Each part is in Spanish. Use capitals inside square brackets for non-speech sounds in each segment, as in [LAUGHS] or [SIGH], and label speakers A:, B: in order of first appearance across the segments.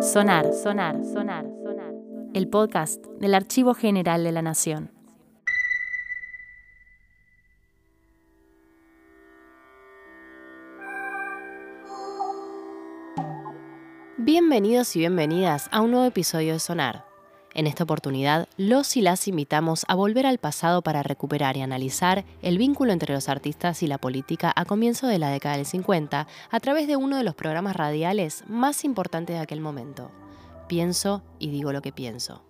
A: Sonar, sonar, sonar, sonar. El podcast del Archivo General de la Nación. Bienvenidos y bienvenidas a un nuevo episodio de Sonar. En esta oportunidad, los y las invitamos a volver al pasado para recuperar y analizar el vínculo entre los artistas y la política a comienzo de la década del 50 a través de uno de los programas radiales más importantes de aquel momento. Pienso y digo lo que pienso.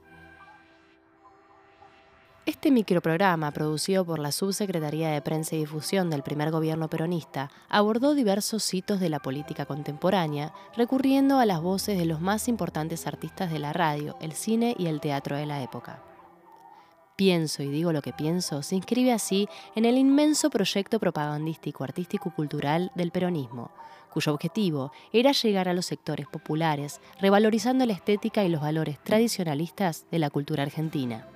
A: Este microprograma, producido por la Subsecretaría de Prensa y Difusión del primer gobierno peronista, abordó diversos hitos de la política contemporánea, recurriendo a las voces de los más importantes artistas de la radio, el cine y el teatro de la época. Pienso y digo lo que pienso se inscribe así en el inmenso proyecto propagandístico, artístico y cultural del peronismo, cuyo objetivo era llegar a los sectores populares, revalorizando la estética y los valores tradicionalistas de la cultura argentina.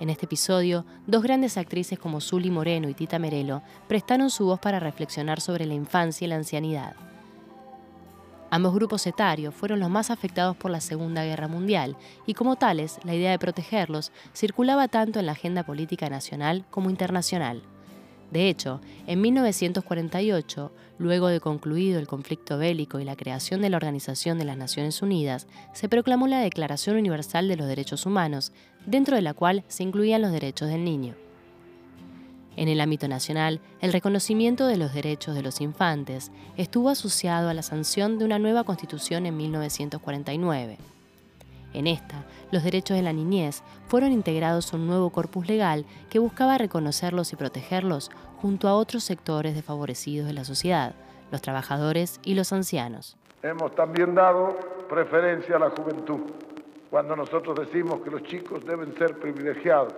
A: En este episodio, dos grandes actrices como Zully Moreno y Tita Merelo prestaron su voz para reflexionar sobre la infancia y la ancianidad. Ambos grupos etarios fueron los más afectados por la Segunda Guerra Mundial y como tales, la idea de protegerlos circulaba tanto en la agenda política nacional como internacional. De hecho, en 1948, luego de concluido el conflicto bélico y la creación de la Organización de las Naciones Unidas, se proclamó la Declaración Universal de los Derechos Humanos, dentro de la cual se incluían los derechos del niño. En el ámbito nacional, el reconocimiento de los derechos de los infantes estuvo asociado a la sanción de una nueva constitución en 1949. En esta, los derechos de la niñez fueron integrados a un nuevo corpus legal que buscaba reconocerlos y protegerlos junto a otros sectores desfavorecidos de la sociedad, los trabajadores y los ancianos.
B: Hemos también dado preferencia a la juventud. Cuando nosotros decimos que los chicos deben ser privilegiados,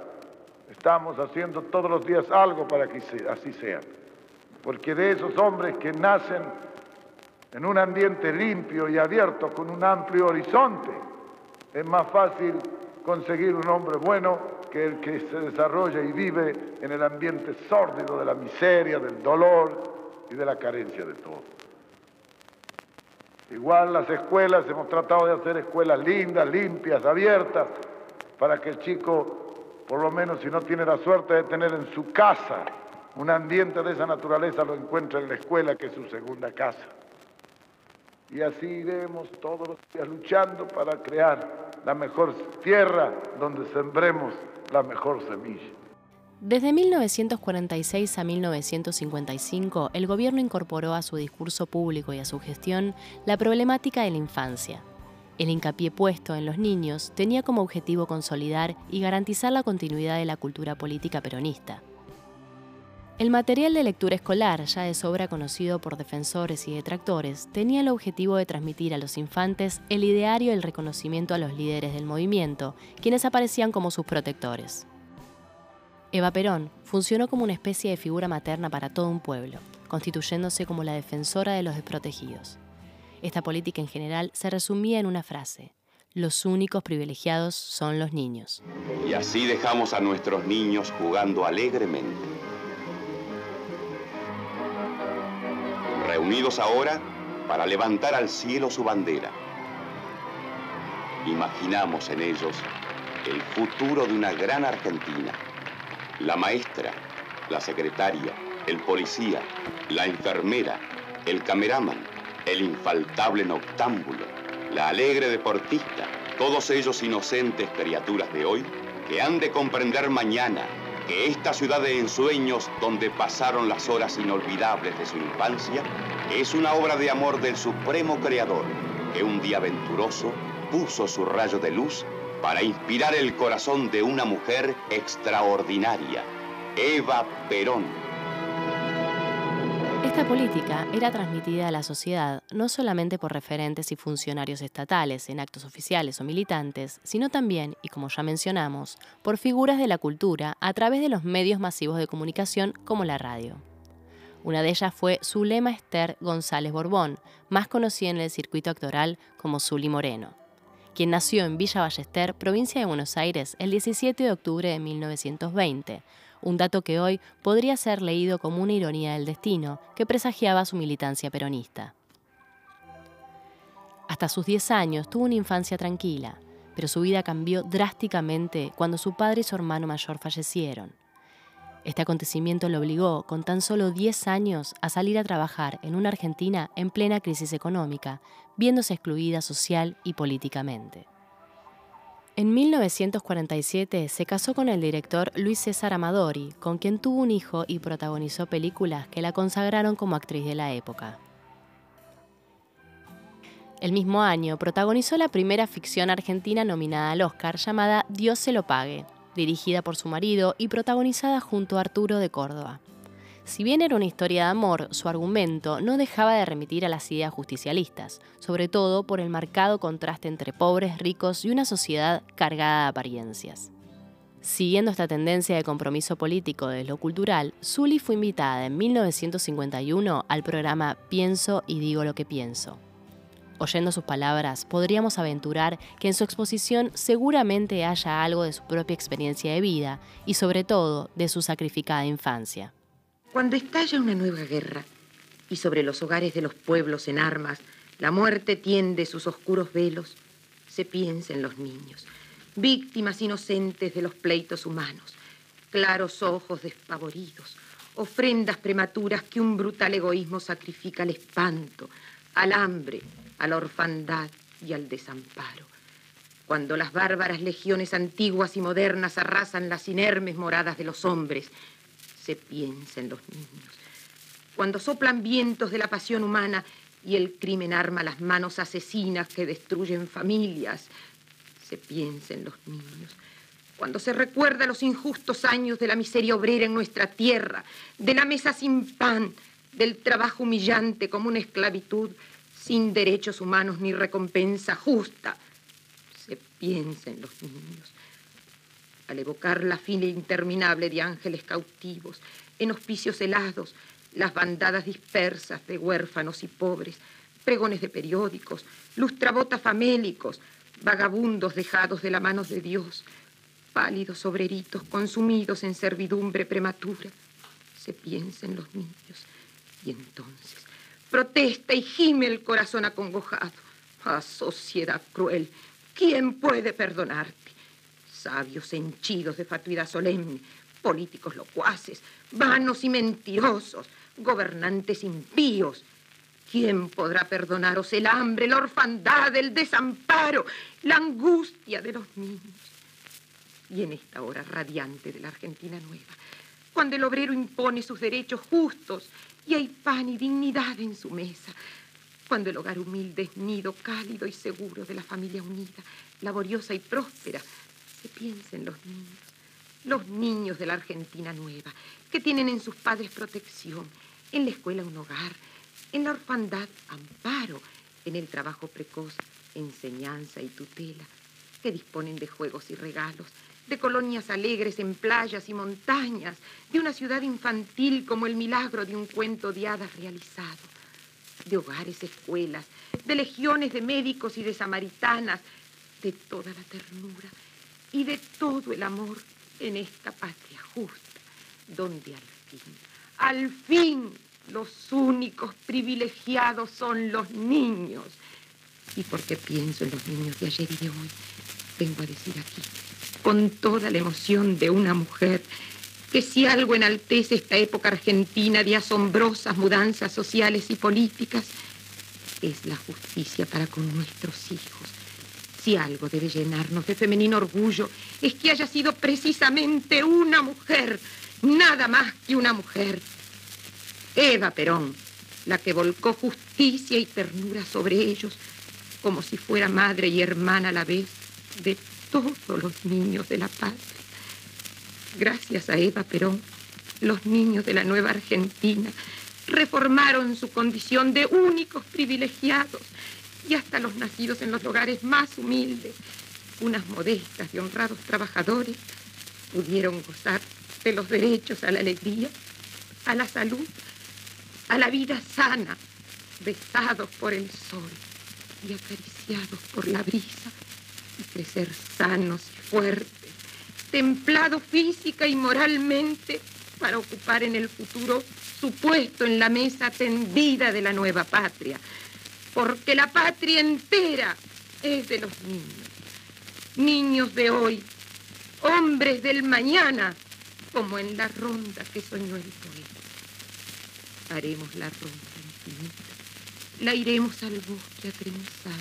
B: estamos haciendo todos los días algo para que así sea. Porque de esos hombres que nacen en un ambiente limpio y abierto, con un amplio horizonte, es más fácil conseguir un hombre bueno que el que se desarrolla y vive en el ambiente sórdido de la miseria, del dolor y de la carencia de todo. Igual las escuelas, hemos tratado de hacer escuelas lindas, limpias, abiertas, para que el chico, por lo menos si no tiene la suerte de tener en su casa un ambiente de esa naturaleza, lo encuentre en la escuela, que es su segunda casa. Y así iremos todos los días luchando para crear la mejor tierra donde sembremos la mejor semilla.
A: Desde 1946 a 1955, el gobierno incorporó a su discurso público y a su gestión la problemática de la infancia. El hincapié puesto en los niños tenía como objetivo consolidar y garantizar la continuidad de la cultura política peronista. El material de lectura escolar, ya de sobra conocido por defensores y detractores, tenía el objetivo de transmitir a los infantes el ideario y el reconocimiento a los líderes del movimiento, quienes aparecían como sus protectores. Eva Perón funcionó como una especie de figura materna para todo un pueblo, constituyéndose como la defensora de los desprotegidos. Esta política en general se resumía en una frase, los únicos privilegiados son los niños.
C: Y así dejamos a nuestros niños jugando alegremente reunidos ahora para levantar al cielo su bandera. Imaginamos en ellos el futuro de una gran Argentina. La maestra, la secretaria, el policía, la enfermera, el cameraman, el infaltable noctámbulo, la alegre deportista, todos ellos inocentes criaturas de hoy que han de comprender mañana que esta ciudad de ensueños donde pasaron las horas inolvidables de su infancia es una obra de amor del supremo creador que un día aventuroso puso su rayo de luz para inspirar el corazón de una mujer extraordinaria, Eva Perón.
A: Esta política era transmitida a la sociedad no solamente por referentes y funcionarios estatales en actos oficiales o militantes, sino también, y como ya mencionamos, por figuras de la cultura a través de los medios masivos de comunicación como la radio. Una de ellas fue Zulema Esther González Borbón, más conocida en el circuito actoral como Zuli Moreno, quien nació en Villa Ballester, provincia de Buenos Aires, el 17 de octubre de 1920, un dato que hoy podría ser leído como una ironía del destino que presagiaba su militancia peronista. Hasta sus 10 años tuvo una infancia tranquila, pero su vida cambió drásticamente cuando su padre y su hermano mayor fallecieron. Este acontecimiento lo obligó, con tan solo 10 años, a salir a trabajar en una Argentina en plena crisis económica, viéndose excluida social y políticamente. En 1947 se casó con el director Luis César Amadori, con quien tuvo un hijo y protagonizó películas que la consagraron como actriz de la época. El mismo año protagonizó la primera ficción argentina nominada al Oscar llamada Dios se lo pague, dirigida por su marido y protagonizada junto a Arturo de Córdoba. Si bien era una historia de amor, su argumento no dejaba de remitir a las ideas justicialistas, sobre todo por el marcado contraste entre pobres, ricos y una sociedad cargada de apariencias. Siguiendo esta tendencia de compromiso político de lo cultural, Zully fue invitada en 1951 al programa Pienso y digo lo que pienso. Oyendo sus palabras, podríamos aventurar que en su exposición seguramente haya algo de su propia experiencia de vida y sobre todo de su sacrificada infancia.
D: Cuando estalla una nueva guerra y sobre los hogares de los pueblos en armas la muerte tiende sus oscuros velos, se piensa en los niños, víctimas inocentes de los pleitos humanos, claros ojos despavoridos, ofrendas prematuras que un brutal egoísmo sacrifica al espanto, al hambre, a la orfandad y al desamparo. Cuando las bárbaras legiones antiguas y modernas arrasan las inermes moradas de los hombres, se piensa en los niños. Cuando soplan vientos de la pasión humana y el crimen arma las manos asesinas que destruyen familias, se piensa en los niños. Cuando se recuerda los injustos años de la miseria obrera en nuestra tierra, de la mesa sin pan, del trabajo humillante como una esclavitud, sin derechos humanos ni recompensa justa. Se piensa en los niños. Al evocar la fila interminable de ángeles cautivos, en hospicios helados, las bandadas dispersas de huérfanos y pobres, pregones de periódicos, lustrabotas famélicos, vagabundos dejados de la mano de Dios, pálidos obreritos consumidos en servidumbre prematura. Se piensa en los niños y entonces protesta y gime el corazón acongojado. Ah, sociedad cruel, ¿quién puede perdonarte? Sabios henchidos de fatuidad solemne, políticos locuaces, vanos y mentirosos, gobernantes impíos. ¿Quién podrá perdonaros el hambre, la orfandad, el desamparo, la angustia de los niños? Y en esta hora radiante de la Argentina nueva, cuando el obrero impone sus derechos justos y hay pan y dignidad en su mesa. Cuando el hogar humilde es nido cálido y seguro de la familia unida, laboriosa y próspera, se piensa en los niños, los niños de la Argentina nueva, que tienen en sus padres protección, en la escuela un hogar, en la orfandad amparo, en el trabajo precoz enseñanza y tutela, que disponen de juegos y regalos, de colonias alegres en playas y montañas, de una ciudad infantil como el milagro de un cuento de hadas realizado, de hogares, escuelas, de legiones de médicos y de samaritanas, de toda la ternura y de todo el amor en esta patria justa, donde al fin, al fin, los únicos privilegiados son los niños. Y porque pienso en los niños de ayer y de hoy, vengo a decir aquí con toda la emoción de una mujer, que si algo enaltece esta época argentina de asombrosas mudanzas sociales y políticas, es la justicia para con nuestros hijos. Si algo debe llenarnos de femenino orgullo, es que haya sido precisamente una mujer, nada más que una mujer. Eva Perón, la que volcó justicia y ternura sobre ellos, como si fuera madre y hermana a la vez de todos los niños de la patria. Gracias a Eva Perón, los niños de la nueva Argentina reformaron su condición de únicos privilegiados y hasta los nacidos en los hogares más humildes, unas modestas y honrados trabajadores, pudieron gozar de los derechos a la alegría, a la salud, a la vida sana, besados por el sol y acariciados por la brisa crecer sanos y fuertes, templado física y moralmente para ocupar en el futuro su puesto en la mesa tendida de la nueva patria. Porque la patria entera es de los niños. Niños de hoy, hombres del mañana, como en la ronda que soñó el poeta. Haremos la ronda infinita. La iremos al bosque a trenzar.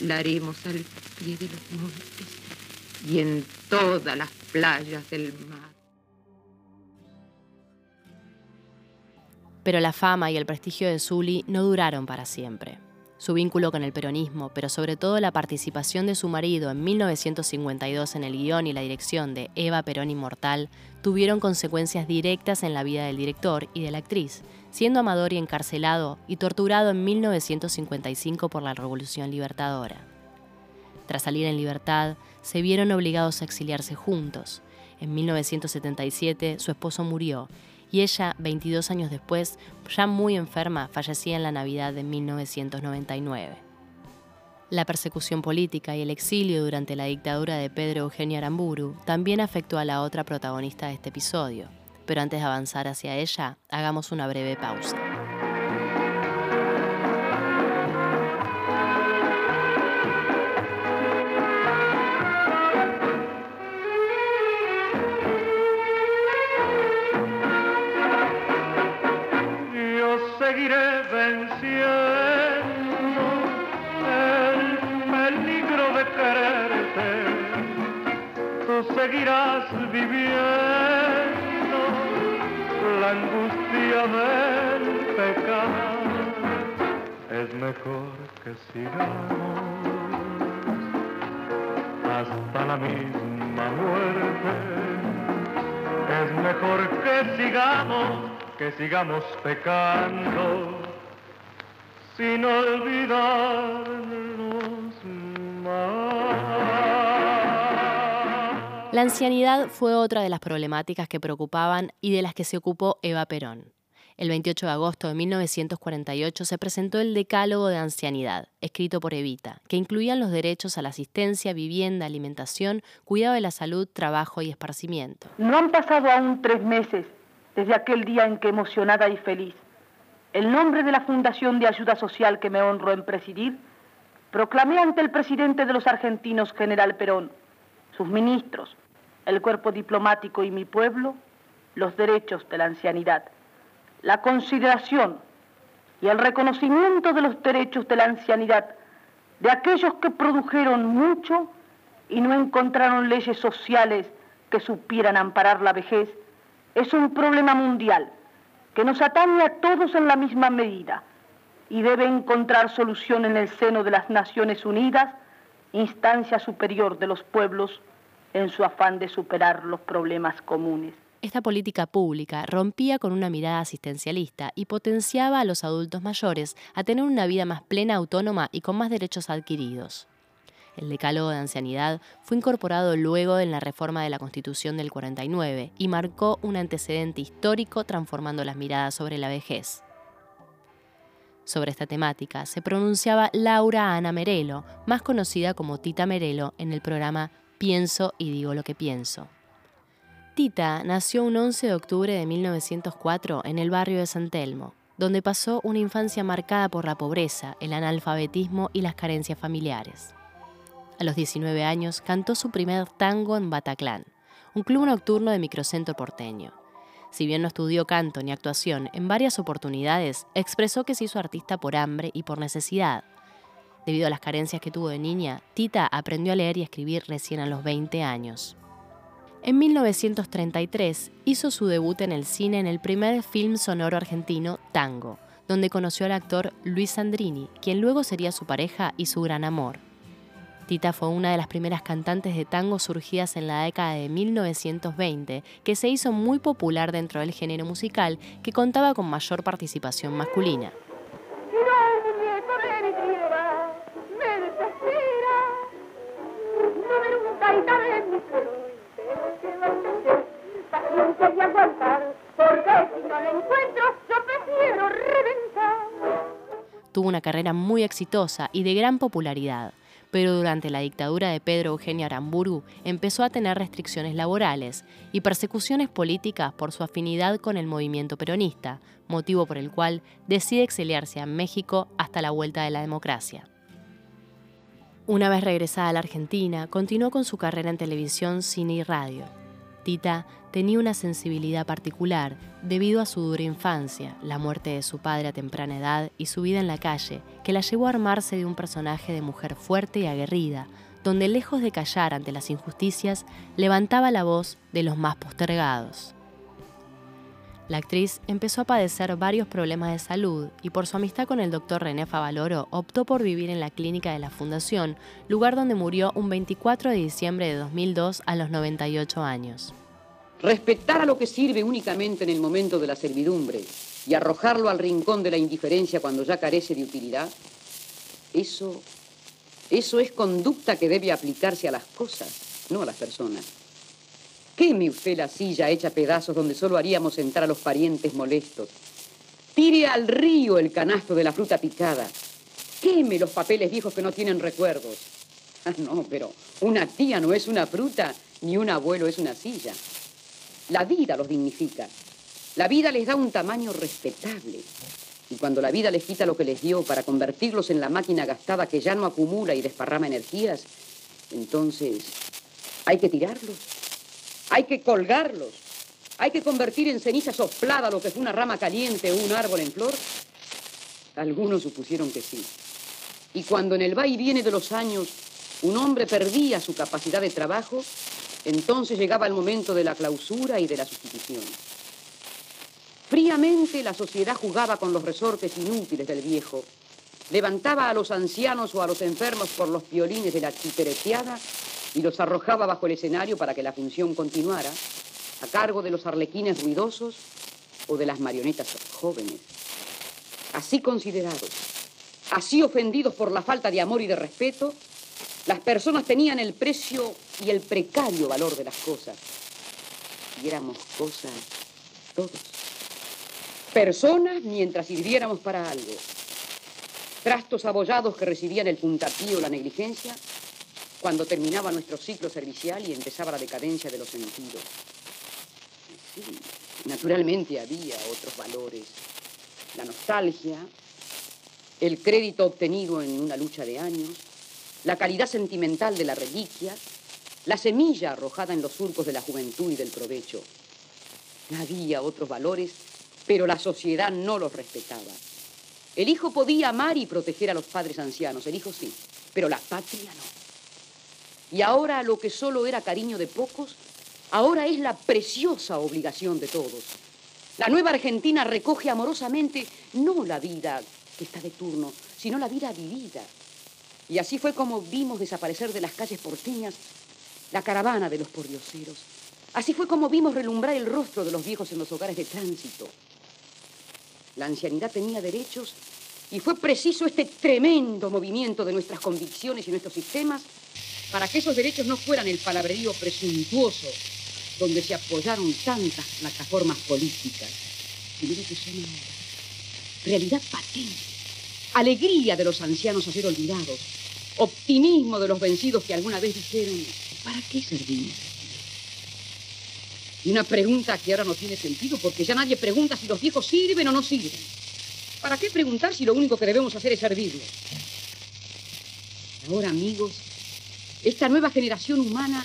D: La haremos al pie de los montes y en todas las playas del mar.
A: Pero la fama y el prestigio de Zully no duraron para siempre. Su vínculo con el peronismo, pero sobre todo la participación de su marido en 1952 en el guion y la dirección de Eva Perón Inmortal, tuvieron consecuencias directas en la vida del director y de la actriz, siendo Amadori encarcelado y torturado en 1955 por la Revolución Libertadora. Tras salir en libertad, se vieron obligados a exiliarse juntos. En 1977 su esposo murió y ella, 22 años después, ya muy enferma, fallecía en la Navidad de 1999. La persecución política y el exilio durante la dictadura de Pedro Eugenio Aramburu también afectó a la otra protagonista de este episodio. Pero antes de avanzar hacia ella, hagamos una breve pausa.
E: Mejor que sigamos hasta la misma muerte. Es mejor que sigamos que sigamos pecando sin olvidarnos
A: La ancianidad fue otra de las problemáticas que preocupaban y de las que se ocupó Eva Perón. El 28 de agosto de 1948 se presentó el Decálogo de Ancianidad, escrito por Evita, que incluían los derechos a la asistencia, vivienda, alimentación, cuidado de la salud, trabajo y esparcimiento.
F: No han pasado aún tres meses desde aquel día en que emocionada y feliz, el nombre de la Fundación de Ayuda Social que me honro en presidir, proclamé ante el presidente de los argentinos, general Perón, sus ministros, el cuerpo diplomático y mi pueblo, los derechos de la ancianidad, la consideración y el reconocimiento de los derechos de la ancianidad de aquellos que produjeron mucho y no encontraron leyes sociales que supieran amparar la vejez es un problema mundial que nos atañe a todos en la misma medida y debe encontrar solución en el seno de las Naciones Unidas, instancia superior de los pueblos, en su afán de superar los problemas comunes.
A: Esta política pública rompía con una mirada asistencialista y potenciaba a los adultos mayores a tener una vida más plena, autónoma y con más derechos adquiridos. El decálogo de ancianidad fue incorporado luego en la reforma de la Constitución del 49 y marcó un antecedente histórico transformando las miradas sobre la vejez. Sobre esta temática se pronunciaba Laura Ana Merelo, más conocida como Tita Merelo en el programa Pienso y digo lo que pienso. Tita nació un 11 de octubre de 1904 en el barrio de San Telmo, donde pasó una infancia marcada por la pobreza, el analfabetismo y las carencias familiares. A los 19 años cantó su primer tango en Bataclan, un club nocturno de microcentro porteño. Si bien no estudió canto ni actuación, en varias oportunidades expresó que se hizo artista por hambre y por necesidad. Debido a las carencias que tuvo de niña, Tita aprendió a leer y escribir recién a los 20 años. En 1933 hizo su debut en el cine en el primer film sonoro argentino, Tango, donde conoció al actor Luis Sandrini, quien luego sería su pareja y su gran amor. Tita fue una de las primeras cantantes de tango surgidas en la década de 1920, que se hizo muy popular dentro del género musical, que contaba con mayor participación masculina. Tuvo una carrera muy exitosa y de gran popularidad pero durante la dictadura de Pedro Eugenio Aramburu empezó a tener restricciones laborales y persecuciones políticas por su afinidad con el movimiento peronista, motivo por el cual decide exiliarse a México hasta la vuelta de la democracia. Una vez regresada a la Argentina, continuó con su carrera en televisión, cine y radio. Tita tenía una sensibilidad particular debido a su dura infancia, la muerte de su padre a temprana edad y su vida en la calle, que la llevó a armarse de un personaje de mujer fuerte y aguerrida, donde lejos de callar ante las injusticias, levantaba la voz de los más postergados. La actriz empezó a padecer varios problemas de salud y por su amistad con el doctor René Favaloro optó por vivir en la clínica de la Fundación, lugar donde murió un 24 de diciembre de 2002 a los 98 años.
G: Respetar a lo que sirve únicamente en el momento de la servidumbre y arrojarlo al rincón de la indiferencia cuando ya carece de utilidad, eso, eso es conducta que debe aplicarse a las cosas, no a las personas. Queme usted la silla hecha pedazos donde solo haríamos sentar a los parientes molestos. Tire al río el canasto de la fruta picada. Queme los papeles viejos que no tienen recuerdos. [LAUGHS] Ah, no, pero una tía no es una fruta, ni un abuelo es una silla. La vida los dignifica. La vida les da un tamaño respetable. Y cuando la vida les quita lo que les dio para convertirlos en la máquina gastada que ya no acumula y desparrama energías, entonces hay que tirarlos. Hay que colgarlos. Hay que convertir en ceniza soplada lo que fue una rama caliente o un árbol en flor. Algunos supusieron que sí. Y cuando en el va y viene de los años un hombre perdía su capacidad de trabajo, entonces llegaba el momento de la clausura y de la sustitución. Fríamente la sociedad jugaba con los resortes inútiles del viejo, levantaba a los ancianos o a los enfermos por los violines de la chipereteada y los arrojaba bajo el escenario para que la función continuara, a cargo de los arlequines ruidosos o de las marionetas jóvenes. Así considerados, así ofendidos por la falta de amor y de respeto, las personas tenían el precio y el precario valor de las cosas. Y éramos cosas todos. Personas mientras sirviéramos para algo. Trastos abollados que recibían el puntapié o la negligencia cuando terminaba nuestro ciclo servicial y empezaba la decadencia de los sentidos. Sí, naturalmente había otros valores. La nostalgia, el crédito obtenido en una lucha de años, la calidad sentimental de la reliquia, la semilla arrojada en los surcos de la juventud y del provecho. Había otros valores, pero la sociedad no los respetaba. El hijo podía amar y proteger a los padres ancianos, el hijo sí, pero la patria no. Y ahora lo que solo era cariño de pocos, ahora es la preciosa obligación de todos. La nueva Argentina recoge amorosamente no la vida que está de turno, sino la vida vivida. Y así fue como vimos desaparecer de las calles porteñas la caravana de los pordioseros. Así fue como vimos relumbrar el rostro de los viejos en los hogares de tránsito. La ancianidad tenía derechos y fue preciso este tremendo movimiento de nuestras convicciones y nuestros sistemas para que esos derechos no fueran el palabrerío presuntuoso donde se apoyaron tantas plataformas políticas, sino que son ahora realidad patente, alegría de los ancianos a ser olvidados, optimismo de los vencidos que alguna vez dijeron, ¿para qué servimos? Y una pregunta que ahora no tiene sentido porque ya nadie pregunta si los viejos sirven o no sirven. ¿Para qué preguntar si lo único que debemos hacer es servirlos? Ahora, amigos, esta nueva generación humana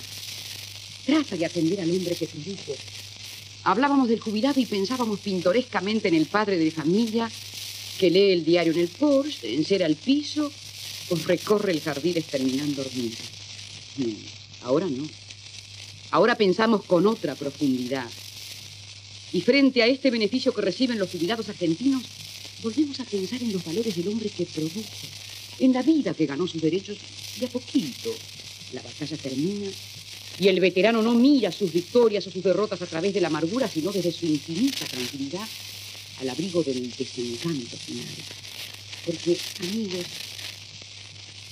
G: trata de atender al hombre que produjo. Hablábamos del jubilado y pensábamos pintorescamente en el padre de familia que lee el diario en el Porsche, encera el piso o recorre el jardín terminando dormido. ahora no. Ahora pensamos con otra profundidad. Y frente a este beneficio que reciben los jubilados argentinos, volvemos a pensar en los valores del hombre que produjo, en la vida que ganó sus derechos de a poquito, la batalla termina y el veterano no mira sus victorias o sus derrotas a través de la amargura, sino desde su infinita tranquilidad al abrigo del desencanto final. Porque, amigos,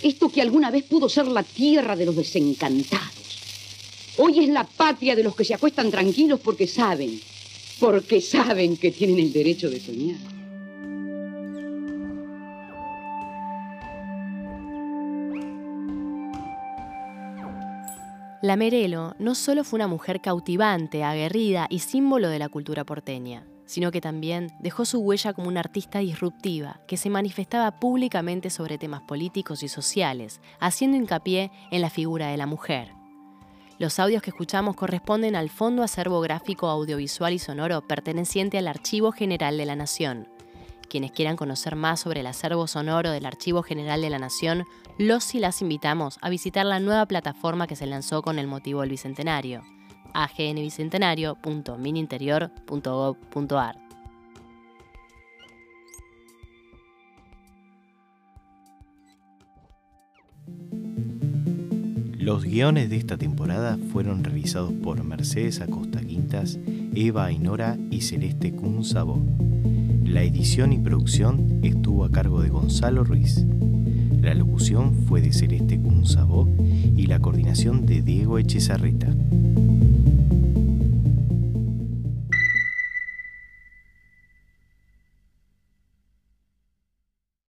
G: esto que alguna vez pudo ser la tierra de los desencantados, hoy es la patria de los que se acuestan tranquilos porque saben, porque saben que tienen el derecho de soñar.
A: La Merelo no solo fue una mujer cautivante, aguerrida y símbolo de la cultura porteña, sino que también dejó su huella como una artista disruptiva que se manifestaba públicamente sobre temas políticos y sociales, haciendo hincapié en la figura de la mujer. Los audios que escuchamos corresponden al Fondo Acervo Gráfico Audiovisual y Sonoro perteneciente al Archivo General de la Nación. Quienes quieran conocer más sobre el acervo sonoro del Archivo General de la Nación, los y las invitamos a visitar la nueva plataforma que se lanzó con el motivo del Bicentenario, agnbicentenario.mininterior.gov.ar.
H: Los guiones de esta temporada fueron realizados por Mercedes Acosta Quintas, Eva Ainora y Celeste Kunzabó. La edición y producción estuvo a cargo de Gonzalo Ruiz. La locución fue de Celeste Kunzabó y la coordinación de Diego Echezarreta.